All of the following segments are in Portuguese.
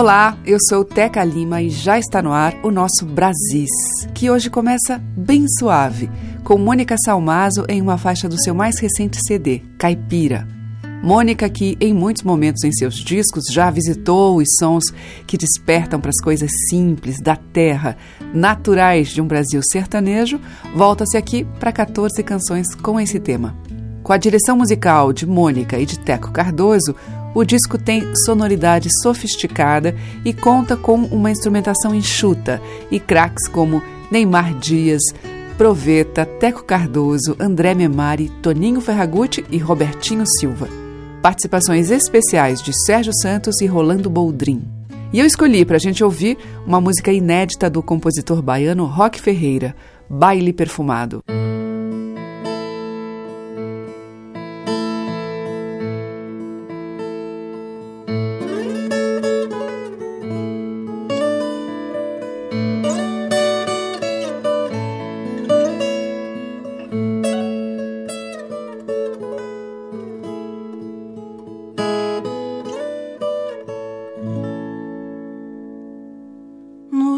Olá, eu sou Teca Lima e já está no ar o nosso Brasis, que hoje começa bem suave, com Mônica Salmazo em uma faixa do seu mais recente CD, Caipira. Mônica, que em muitos momentos em seus discos já visitou os sons que despertam para as coisas simples, da terra, naturais de um Brasil sertanejo, volta-se aqui para 14 canções com esse tema. Com a direção musical de Mônica e de Teco Cardoso, o disco tem sonoridade sofisticada e conta com uma instrumentação enxuta e craques como Neymar Dias, Proveta, Teco Cardoso, André Memari, Toninho Ferragutti e Robertinho Silva. Participações especiais de Sérgio Santos e Rolando Boldrin. E eu escolhi para a gente ouvir uma música inédita do compositor baiano Roque Ferreira, Baile Perfumado.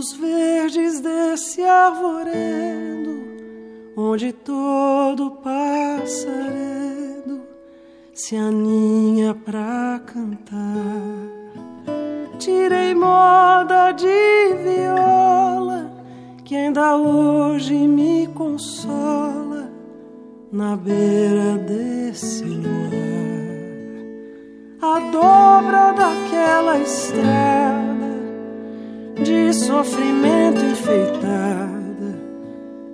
Nos verdes desse arvoredo, onde todo passaredo se aninha pra cantar. Tirei moda de viola, que ainda hoje me consola na beira desse luar. A dobra daquela estrada de sofrimento enfeitada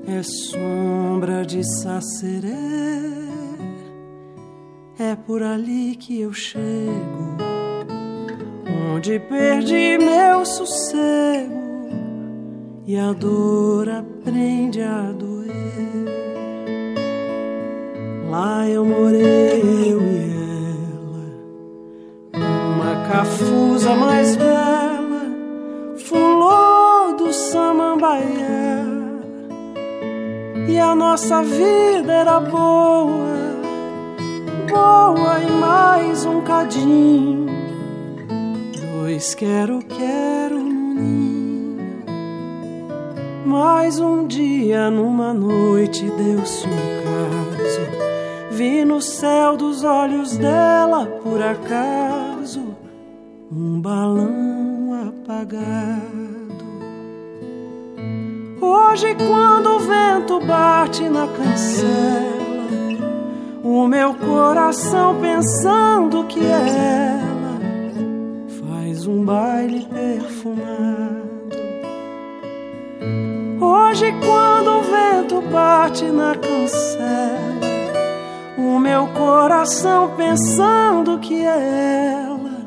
é sombra de saceré. É por ali que eu chego, onde perdi meu sossego e a dor aprende a doer. Lá eu morei, eu e ela, numa cafusa mais bela e a nossa vida era boa, boa e mais um cadinho, dois quero quero no ninho. Mais um dia numa noite deu-se um caso, vi no céu dos olhos dela por acaso um balão apagado. Hoje, quando o vento bate na cancela, o meu coração pensando que ela faz um baile perfumado. Hoje, quando o vento bate na cancela, o meu coração pensando que ela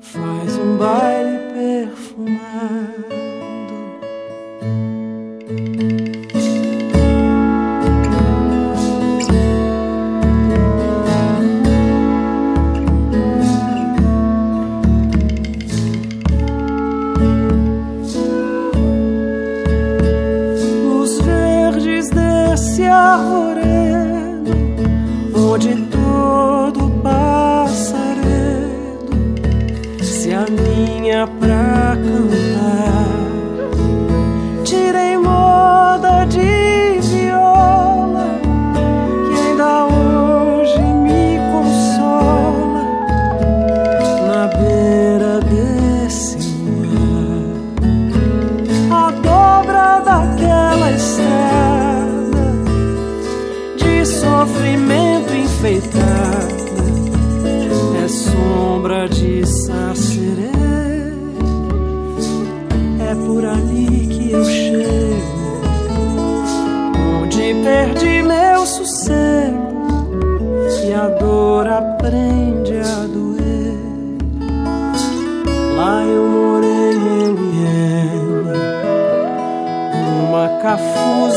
faz um baile perfumado.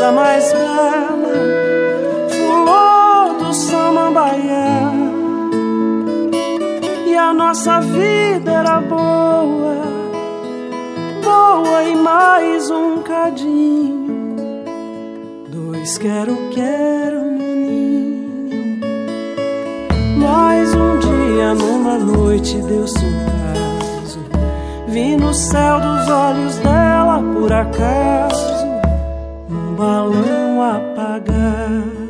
coisa mais bela, flor do samambaia. E a nossa vida era boa, boa e mais um cadinho. Dois quero, quero, menino. Mais um dia, numa noite, deu surpreso. Vi no céu dos olhos dela por acaso balão apagado.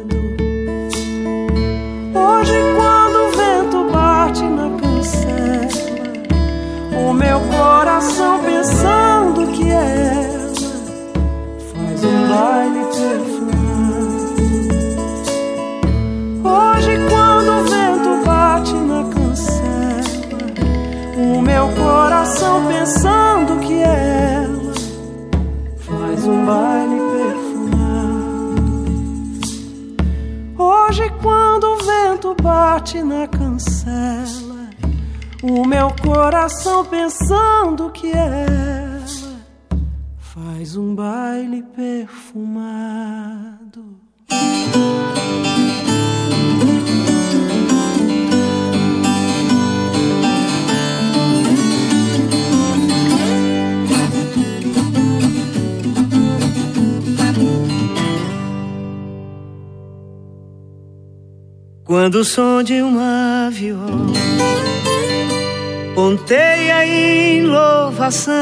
Bate na cancela, o meu coração pensando que ela faz um baile perfumado. Quando o som de uma viola ponteia em louvação,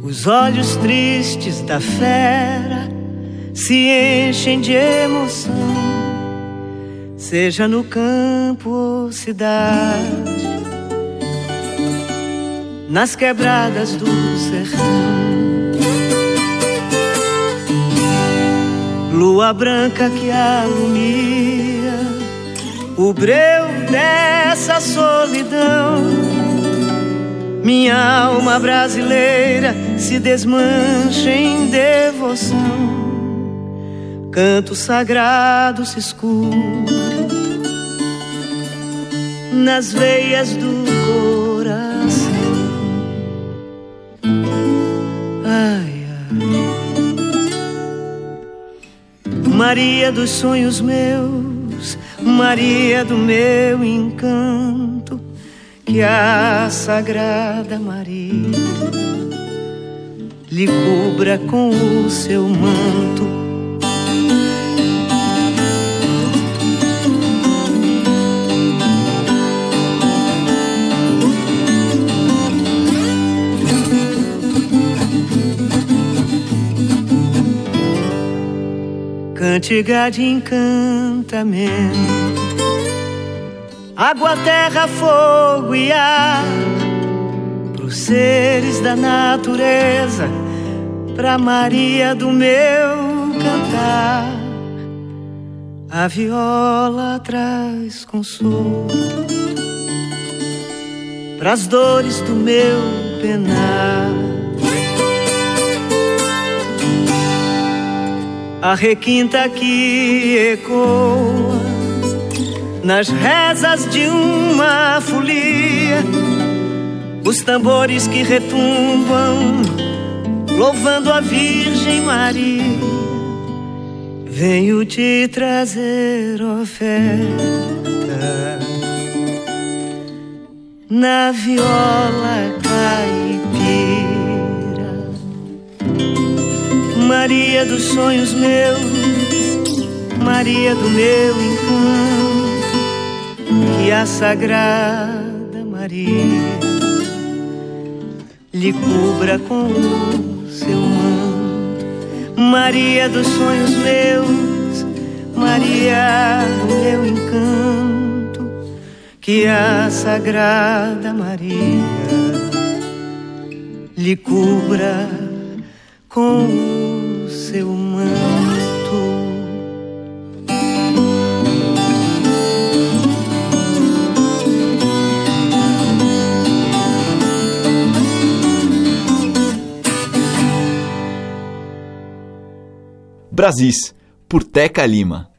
os olhos tristes da fera se enchem de emoção, seja no campo ou cidade, nas quebradas do sertão. Lua branca que alumia o breu dessa solidão. Minha alma brasileira se desmancha em devoção. Canto sagrado se escuta nas veias do coração. Ai, Maria dos sonhos meus, Maria do meu encanto, que a Sagrada Maria lhe cubra com o seu manto. Cantiga de encantamento, água, terra, fogo e ar, pros seres da natureza, pra Maria do meu cantar. A viola traz consolo pras dores do meu penar. A requinta que ecoa nas rezas de uma folia, os tambores que retumbam, louvando a Virgem Maria. Venho te trazer oferta na viola caipira. Maria dos sonhos meus, Maria do meu encanto, que a Sagrada Maria lhe cubra com o seu manto. Maria dos sonhos meus, Maria do meu encanto, que a Sagrada Maria lhe cubra com o seu manto. Brasis, por Teca Lima.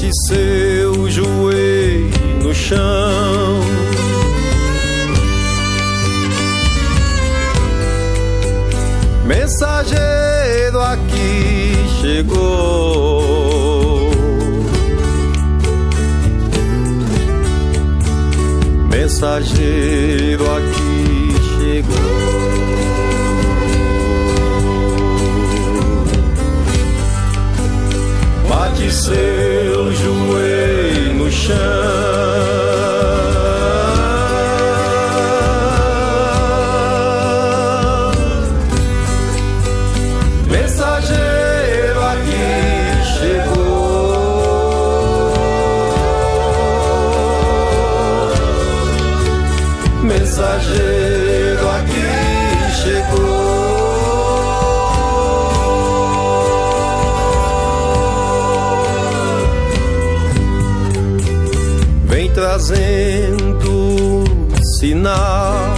bate seu joelho no chão. Mensageiro aqui chegou. Mensageiro aqui chegou. Pode ser. show. final.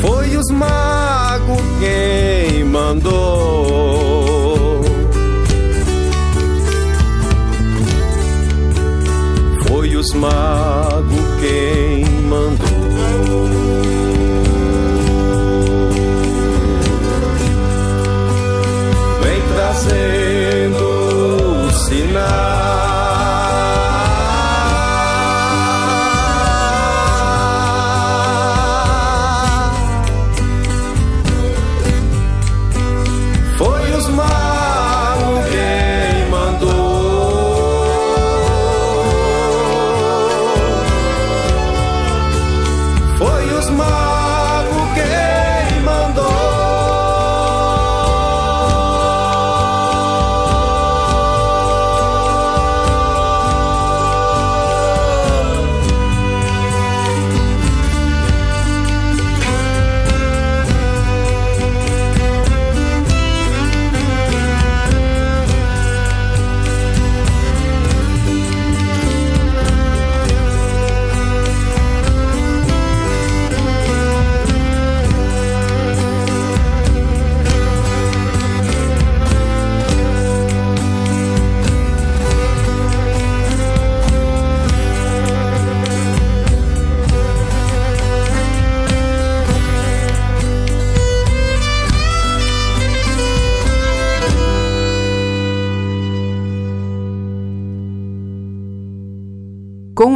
Foi os magos quem mandou Foi os maus.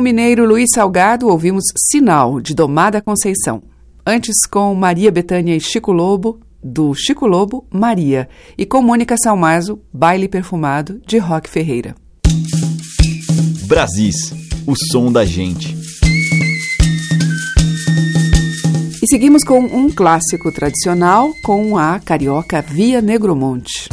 Mineiro Luiz Salgado, ouvimos Sinal, de Domada Conceição. Antes, com Maria Betânia e Chico Lobo, do Chico Lobo, Maria. E com Mônica Salmazo, Baile Perfumado, de Rock Ferreira. Brasis, o som da gente. E seguimos com um clássico tradicional com a carioca Via Negromonte.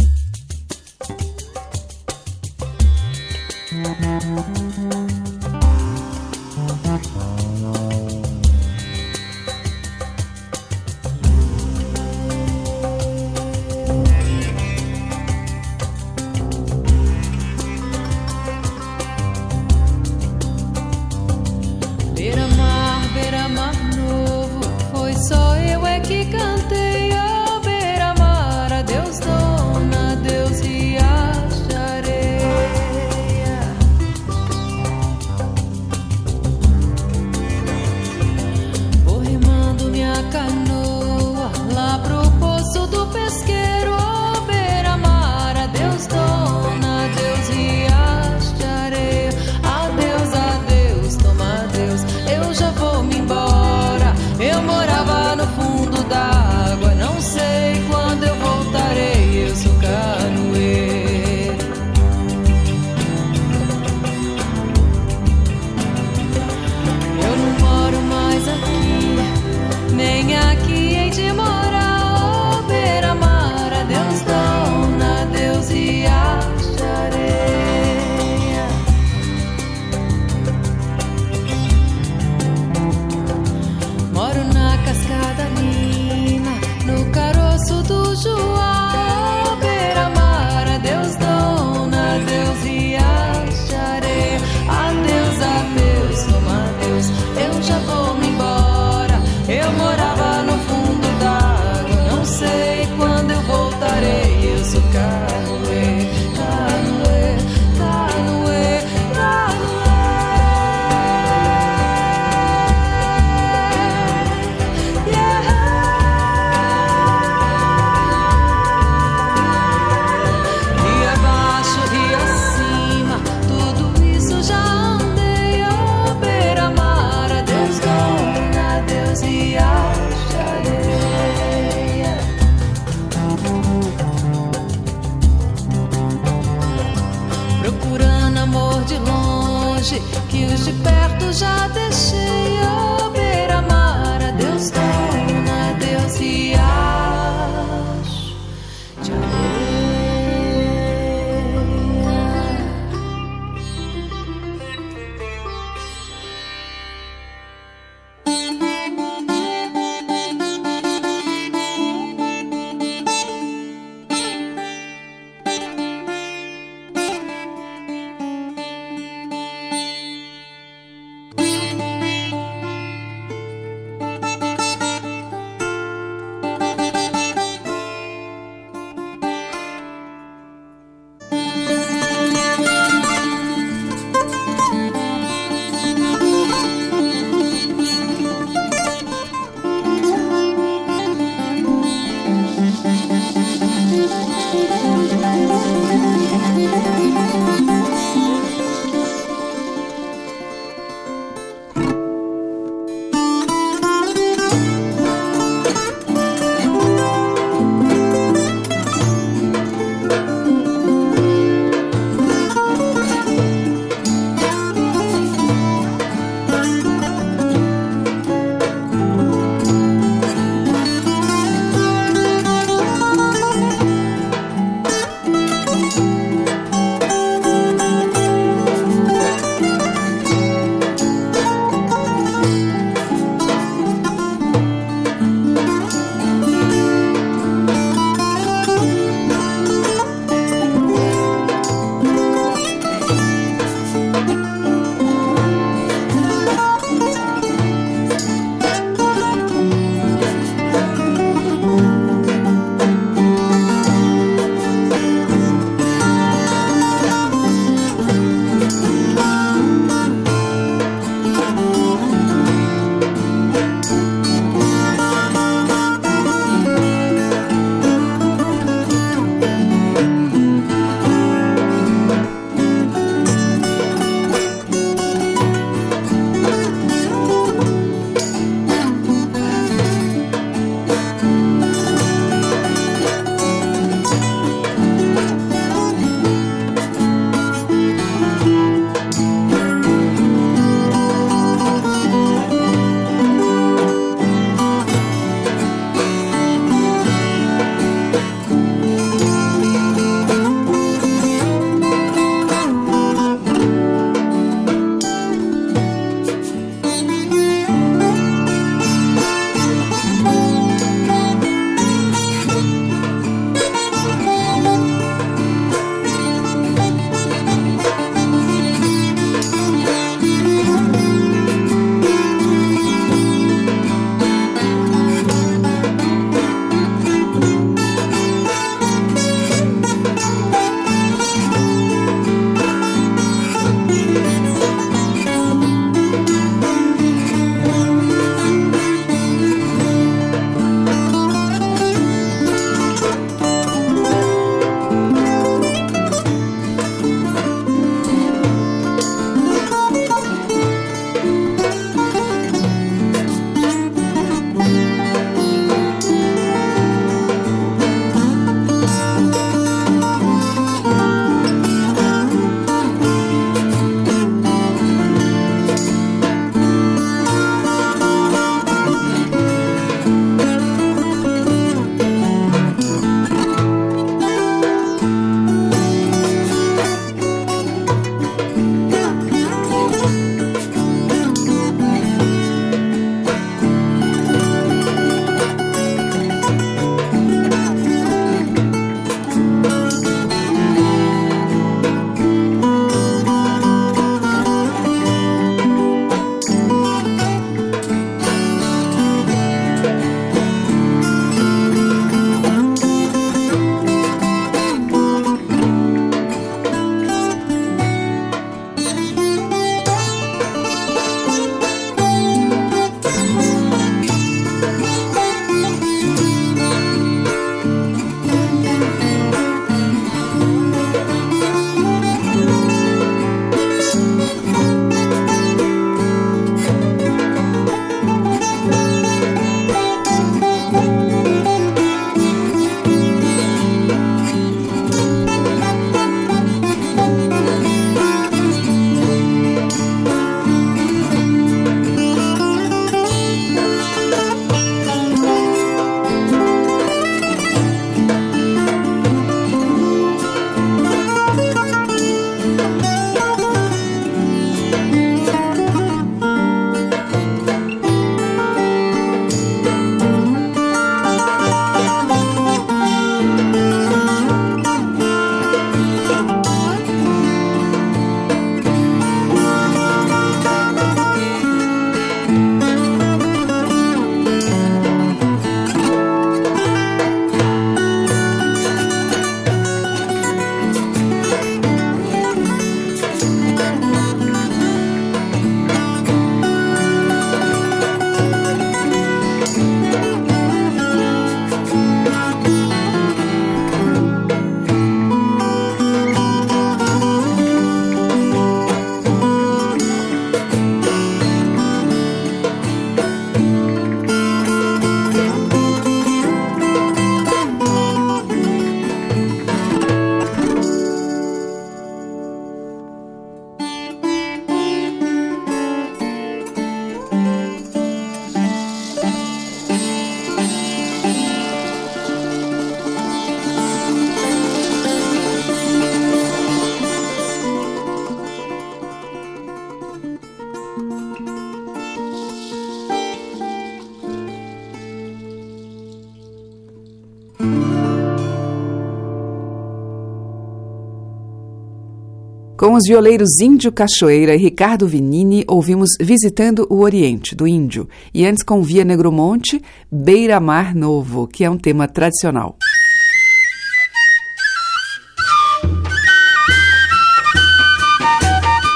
Com os violeiros Índio Cachoeira e Ricardo Vinini, ouvimos Visitando o Oriente, do Índio, e antes com Via Negromonte, Beira Mar Novo, que é um tema tradicional.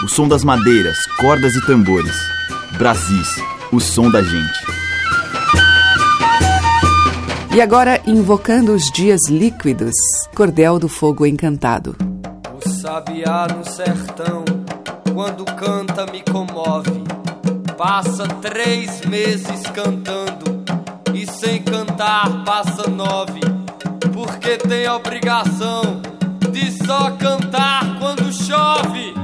O som das madeiras, cordas e tambores. Brasis, o som da gente. E agora, invocando os dias líquidos, Cordel do Fogo Encantado. Sabiá no sertão, quando canta, me comove. Passa três meses cantando, e sem cantar passa nove, porque tem obrigação de só cantar quando chove.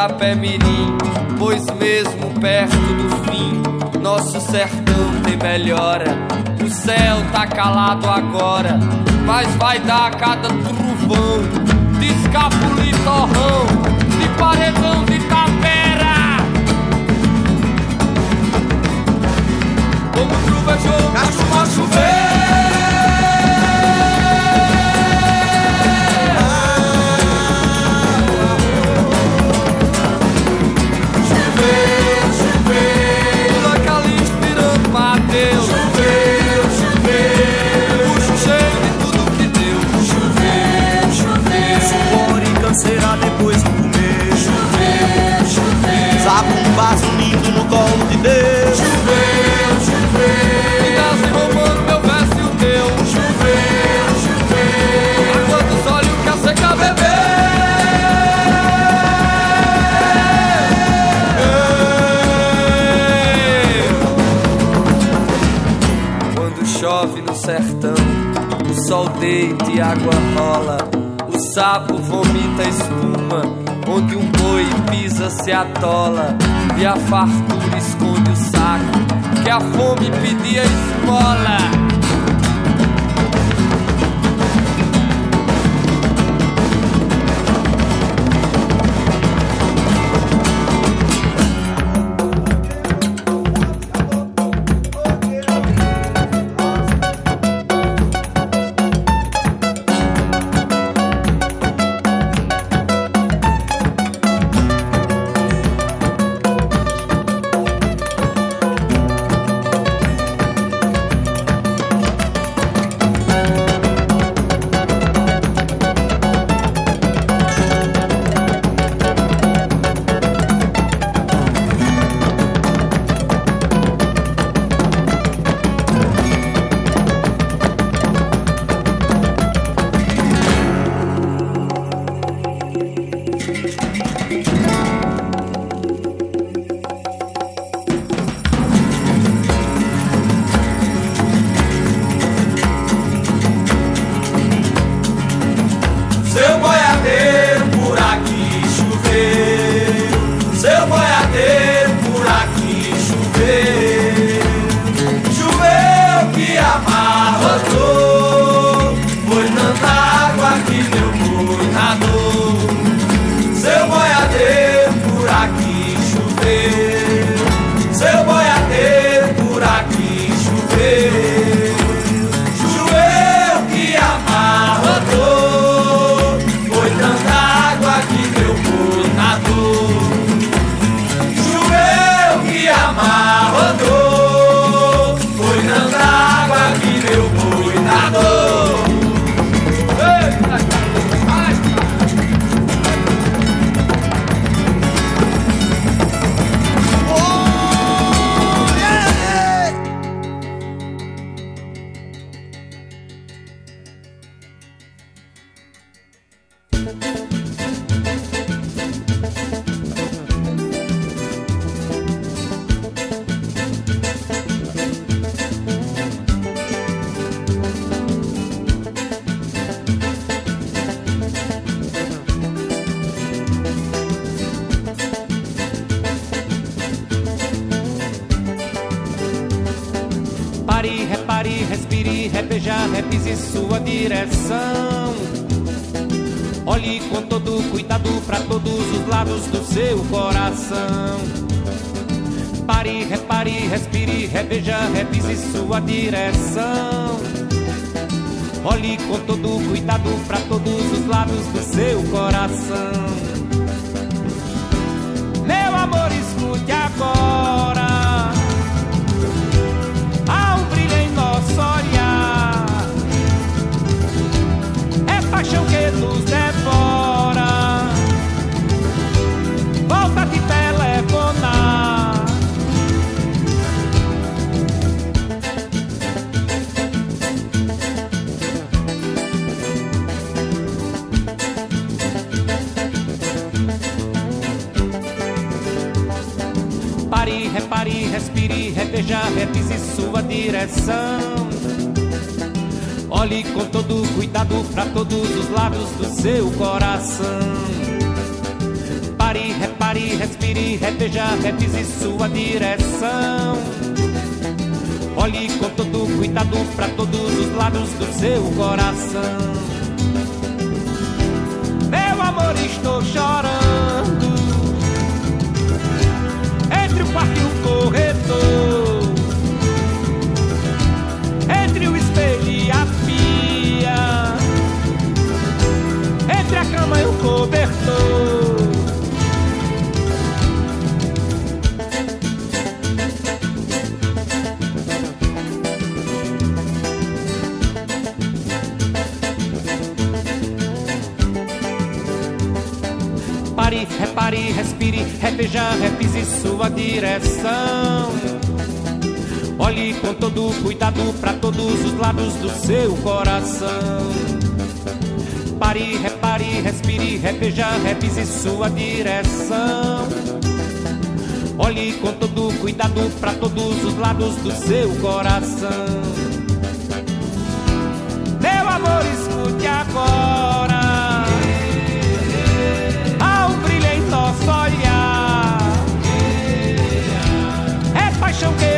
Itapé Mirim, pois mesmo perto do fim, nosso sertão tem melhora. O céu tá calado agora, mas vai dar cada trovão, de escapuli torrão, de paredão de tapera. Como trovejou, cachumba chover. E água rola. O sapo vomita espuma, onde um boi pisa se atola. E a fartura esconde o saco, que a fome pedia esmola. Coração. Pare, repare, respire, reveja, repise sua direção. Olhe com todo cuidado para todos os lados do seu coração. Meu amor, escute agora. Respire, reveja, repise sua direção. Olhe com todo cuidado para todos os lados do seu coração. Pare, repare, respire, reveja, repise sua direção. Olhe com todo cuidado para todos os lados do seu coração. Meu amor, estou chorando respire, reveja, repise sua direção. Olhe com todo cuidado para todos os lados do seu coração. Pare, repare, respire, reveja, repise sua direção. Olhe com todo cuidado para todos os lados do seu coração. Meu amor, escute agora. É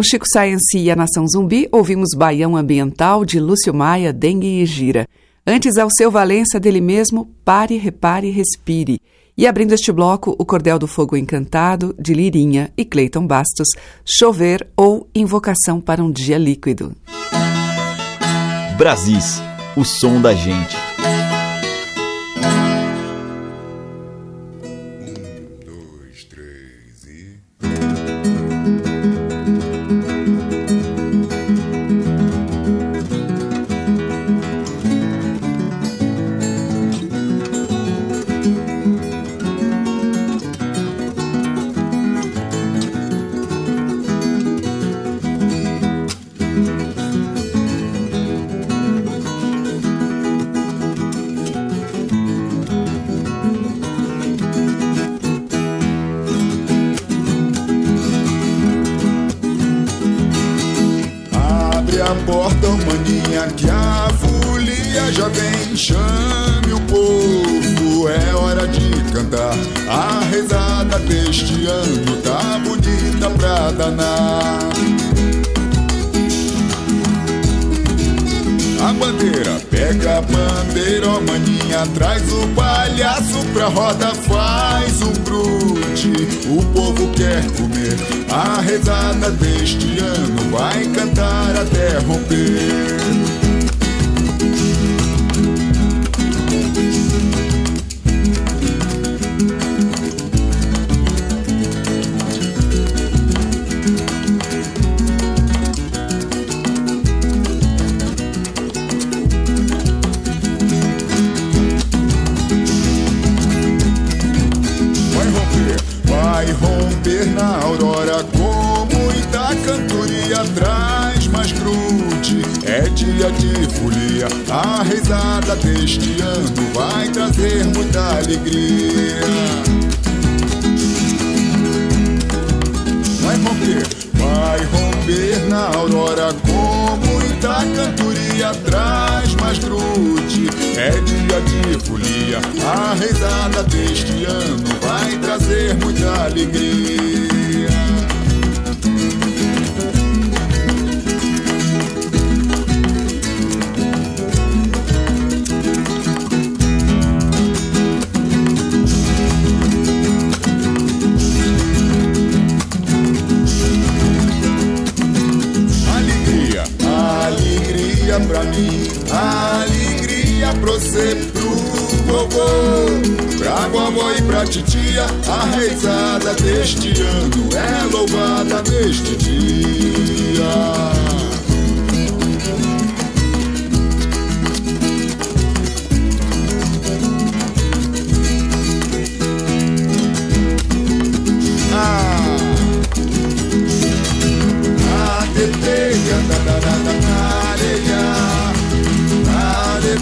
Com Chico Science e a Nação Zumbi, ouvimos Baião Ambiental de Lúcio Maia, Dengue e Gira. Antes, ao seu Valença, dele mesmo, Pare, Repare, Respire. E abrindo este bloco, o Cordel do Fogo Encantado, de Lirinha e Cleiton Bastos, Chover ou Invocação para um Dia Líquido. Brasis, o som da gente. a porta, maninha, que a folia já vem. Chame o povo, é hora de cantar. A rezada deste ano tá bonita pra danar. bandeira, pega a bandeira, ó maninha, traz o palhaço pra roda, faz um brute. O povo quer comer, a rezada deste ano vai cantar até romper. alegria. Vai romper, vai romper na aurora com muita cantoria. Traz mais grute, é dia de folia. A redada deste ano vai trazer muita alegria. pra mim, alegria pra você, pro vovô, pra vovó e pra titia, a reizada deste ano é louvada neste dia. Ah, da da da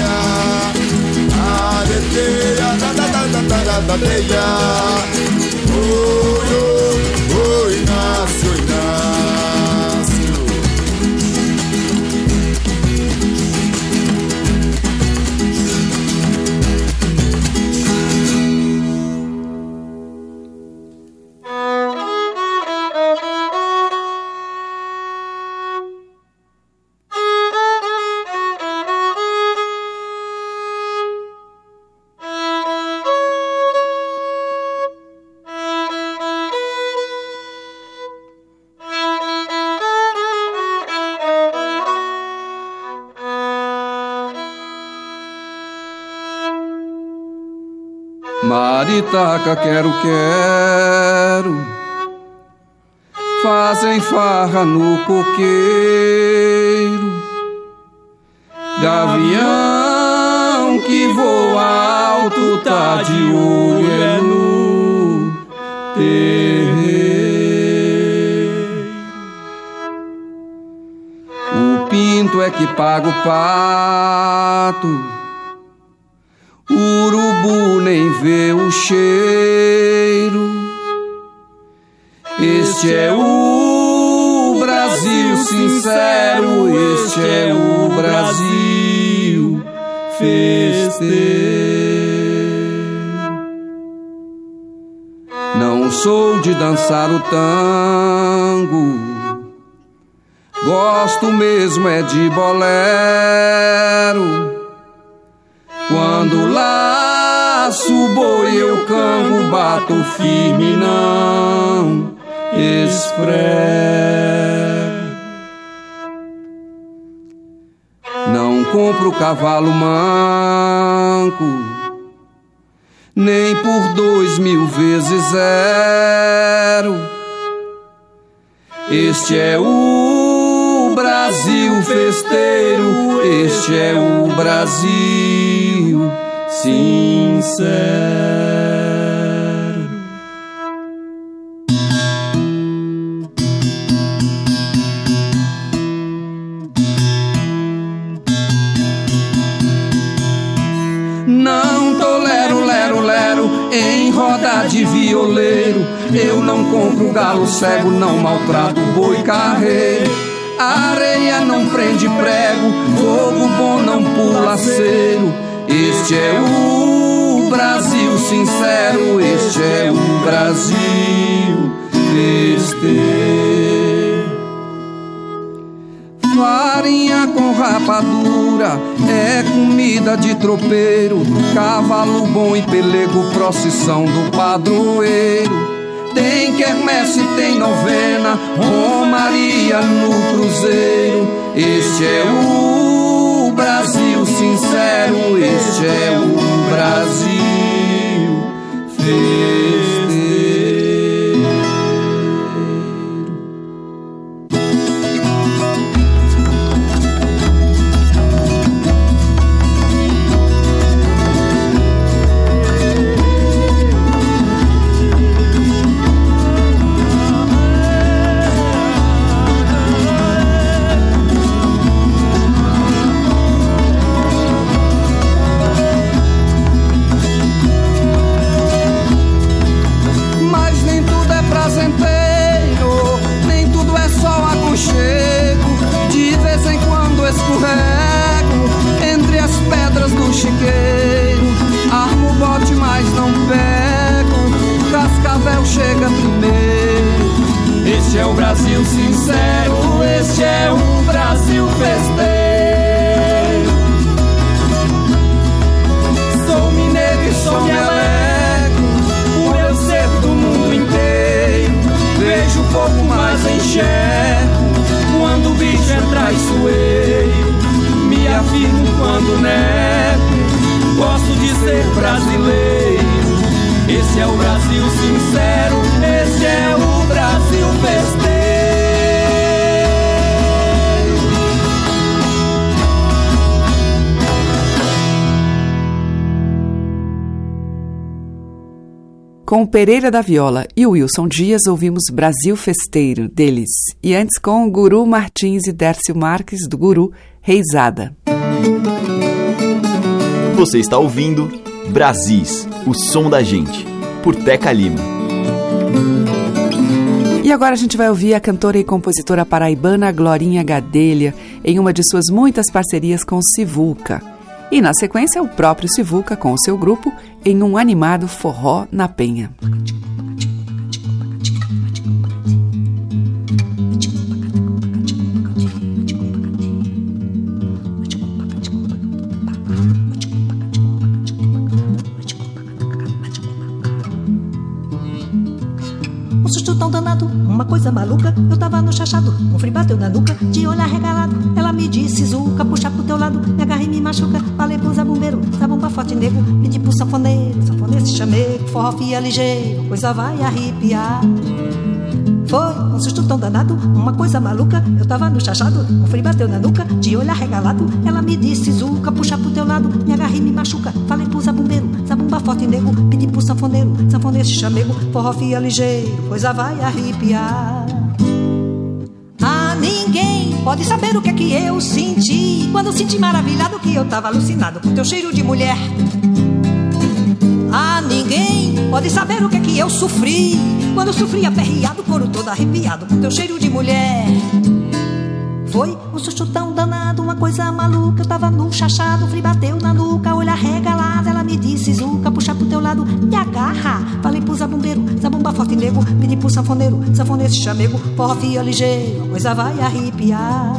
ya, arete ya, ta ta ta ta ta ta. Maritaca, quero, quero. Fazem farra no coqueiro. Gavião que voa alto, tá de olho é no terreiro. O pinto é que paga o pato Urubu nem vê o cheiro. Este é o Brasil sincero, este é o Brasil festeiro. Não sou de dançar o tango, gosto mesmo é de bolero. Quando laço o boi eu cango, bato firme não esfrego. Não compro cavalo manco, nem por dois mil vezes zero. Este é o Brasil festeiro, este é o Brasil sincero. de violeiro. Eu não compro galo cego, não maltrato boi carreiro. Não prende prego, fogo bom não pula cero. Este é o Brasil sincero, este é o Brasil festeiro. Farinha com rapadura é comida de tropeiro. Cavalo bom e pelego, procissão do padroeiro. Tem quermesse, tem novena, romaria no cruzeiro. Este é o Brasil sincero, este é o Brasil festeiro. Com Pereira da Viola e Wilson Dias ouvimos Brasil Festeiro, deles. E antes com Guru Martins e Dércio Marques, do Guru, Reisada. Você está ouvindo Brasis, o som da gente, por Teca Lima. E agora a gente vai ouvir a cantora e compositora paraibana Glorinha Gadelha em uma de suas muitas parcerias com Sivuca. E na sequência, o próprio Sivuca com o seu grupo em um animado forró na Penha. Tão danado, uma coisa maluca. Eu tava no chachado, um frio bateu na nuca, de olhar regalado. Ela me disse, Zuca, puxa pro teu lado, me agarra e me machuca. Falei pro zabumbeiro, zabumba forte nego, pedi pro sanfoneiro, sanfoneiro se chamei, forró fia ligeiro, coisa vai arrepiar. Foi um susto tão danado, uma coisa maluca. Eu tava no chachado, um frio bateu na nuca, de olhar regalado. Ela me disse, Zuca, puxa pro teu lado, me agarra e me machuca. Falei pro zabumbeiro, zabumba forte nego, pedi pro sanfoneiro, sanfoneiro se chamego, forró fia ligeiro, coisa vai arrepiar. A ninguém pode saber o que é que eu senti quando senti maravilhado que eu tava alucinado com teu cheiro de mulher. Ah, ninguém pode saber o que é que eu sofri quando sofri aperreado, couro todo arrepiado com teu cheiro de mulher. Foi um susto tão danado, uma coisa maluca. Eu tava num chachado, frio bateu na nuca, olho arregalado. Ela me disse, Zuca, puxa pro teu lado, me agarra. Falei pro zabumbeiro, zabumba forte nego. Pedi pro sanfoneiro, sanfoneiro chamego. Porra fia ligeiro, coisa vai arrepiar.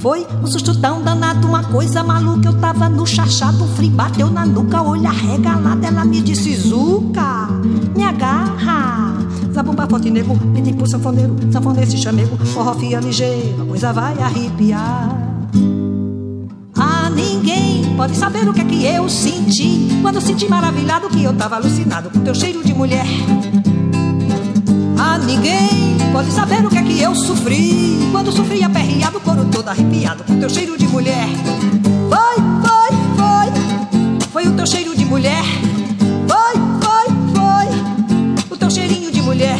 Foi um susto tão danado, uma coisa maluca. Eu tava no chachado, o frio bateu na nuca, olho arregalado. Ela me disse, Zuca, me agarra. Zabumba forte nego, pedi pro sanfoneiro, sanfoneiro chamego. Porra fia ligeiro, a coisa vai arrepiar. Ah, ninguém pode saber o que é que eu senti quando senti maravilhado que eu tava alucinado com teu cheiro de mulher. Ninguém pode saber o que é que eu sofri quando sofri aperreado, couro todo arrepiado com teu cheiro de mulher. Foi, foi, foi, foi o teu cheiro de mulher. Foi, foi, foi, o teu cheirinho de mulher.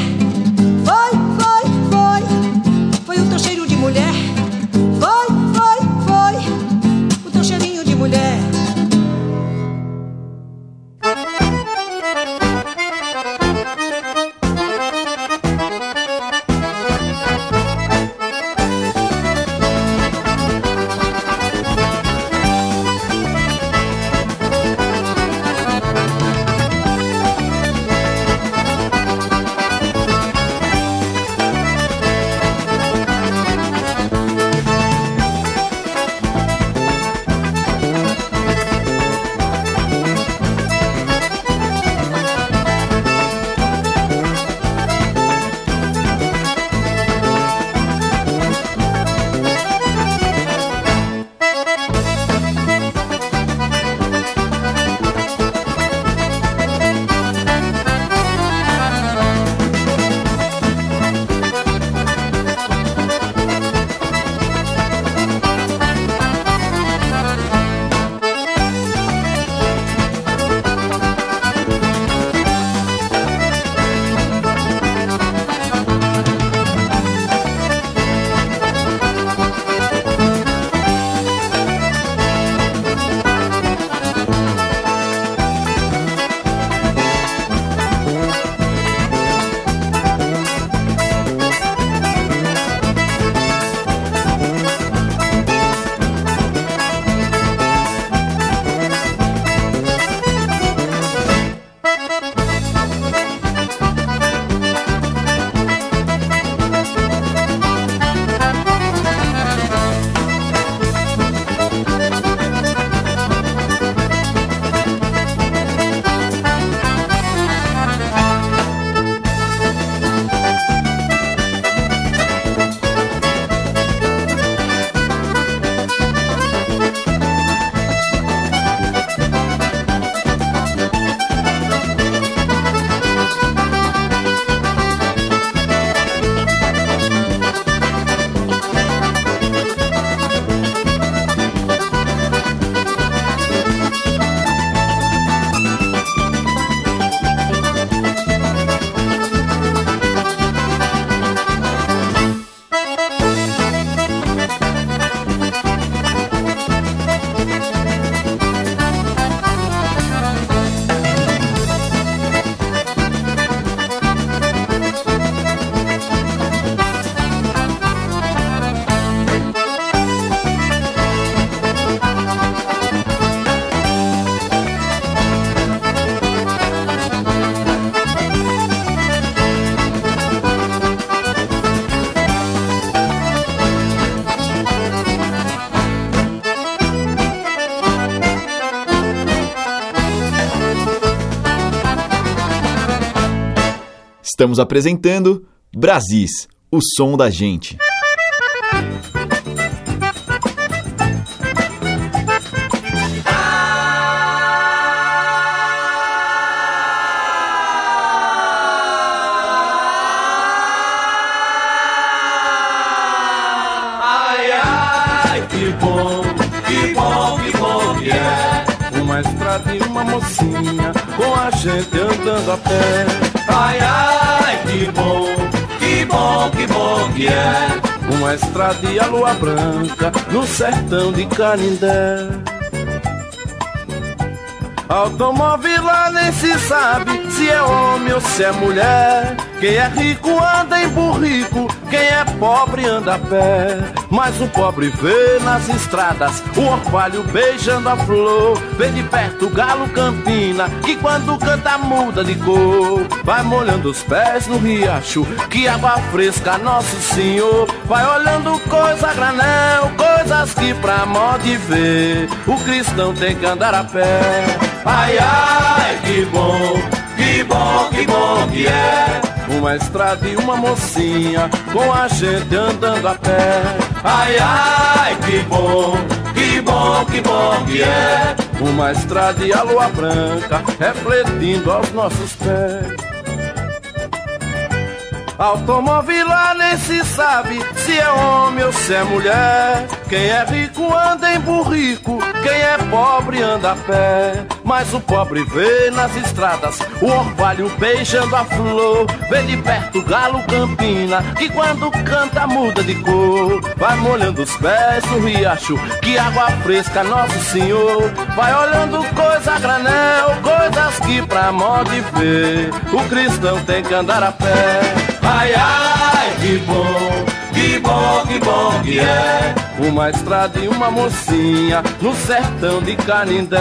Estamos apresentando Brasis, o som da gente. Uma mocinha com a gente andando a pé. Uma estrada e a lua branca no sertão de Canindé. Automóvel lá nem se sabe se é homem ou se é mulher. Quem é rico anda em burrico, pobre anda a pé. Mas o pobre vê nas estradas o orvalho beijando a flor. Vê de perto o galo campina, que quando canta muda de cor. Vai molhando os pés no riacho, que água fresca, nosso senhor. Vai olhando coisa granel, coisas que pra mó de ver. O cristão tem que andar a pé. Ai, ai, que bom, que bom, que bom que é. Uma estrada e uma mocinha com a gente andando a pé. Ai, ai, que bom, que bom, que bom que é. Uma estrada e a lua branca refletindo aos nossos pés. Automóvel lá nem se sabe se é homem ou se é mulher. Quem é rico anda em burrico, quem é pobre anda a pé. Mas o pobre vê nas estradas o orvalho beijando a flor. Vê de perto o galo campina, que quando canta muda de cor. Vai molhando os pés no riacho, que água fresca, nosso senhor. Vai olhando coisa a granel, coisas que pra mó ver. O cristão tem que andar a pé. Ai, ai, que bom, que bom, que bom que é. Uma estrada e uma mocinha no sertão de Canindé.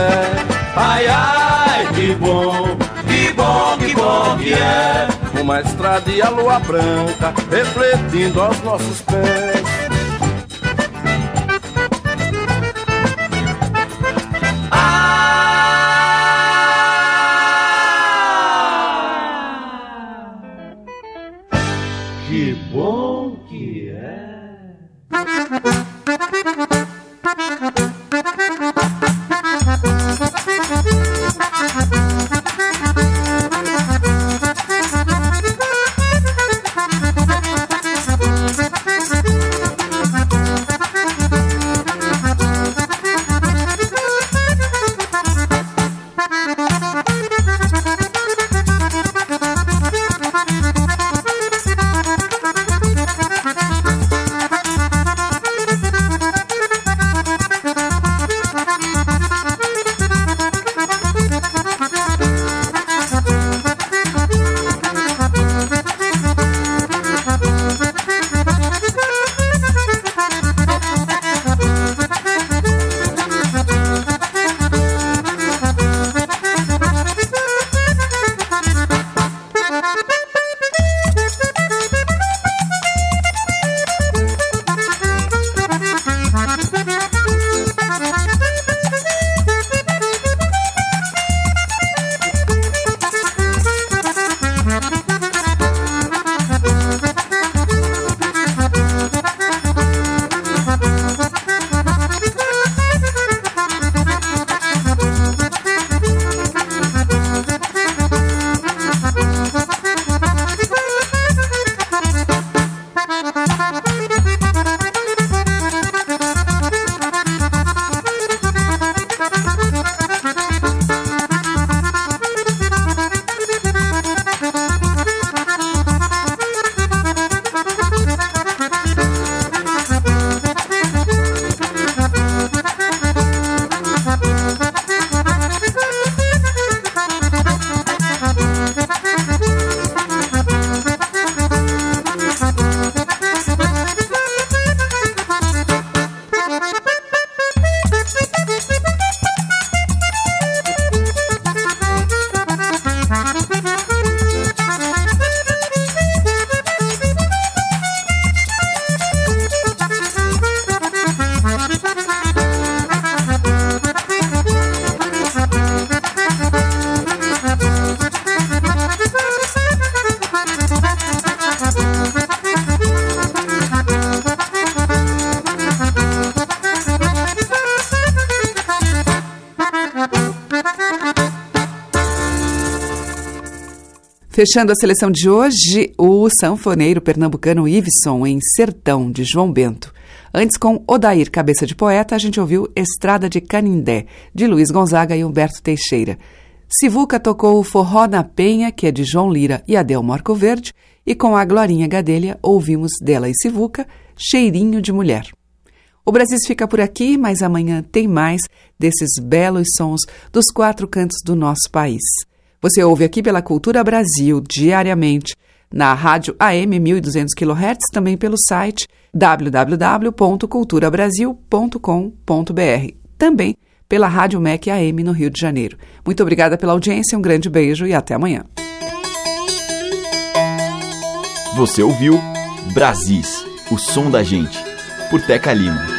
Ai, ai, que bom, que bom, que bom que é. Uma estrada e a lua branca refletindo aos nossos pés. Fechando a seleção de hoje, o sanfoneiro pernambucano Iveson em Sertão, de João Bento. Antes, com Odair Cabeça de Poeta, a gente ouviu Estrada de Canindé, de Luiz Gonzaga e Humberto Teixeira. Sivuca tocou o Forró na Penha, que é de João Lira e Adel Marco Verde, e com a Glorinha Gadelha ouvimos dela e Sivuca, Cheirinho de Mulher. O Brasil fica por aqui, mas amanhã tem mais desses belos sons dos quatro cantos do nosso país. Você ouve aqui pela Cultura Brasil diariamente na rádio AM 1200 kHz, também pelo site www.culturabrasil.com.br. Também pela Rádio MEC AM no Rio de Janeiro. Muito obrigada pela audiência, um grande beijo e até amanhã. Você ouviu Brasis, o som da gente, por Teca Lima.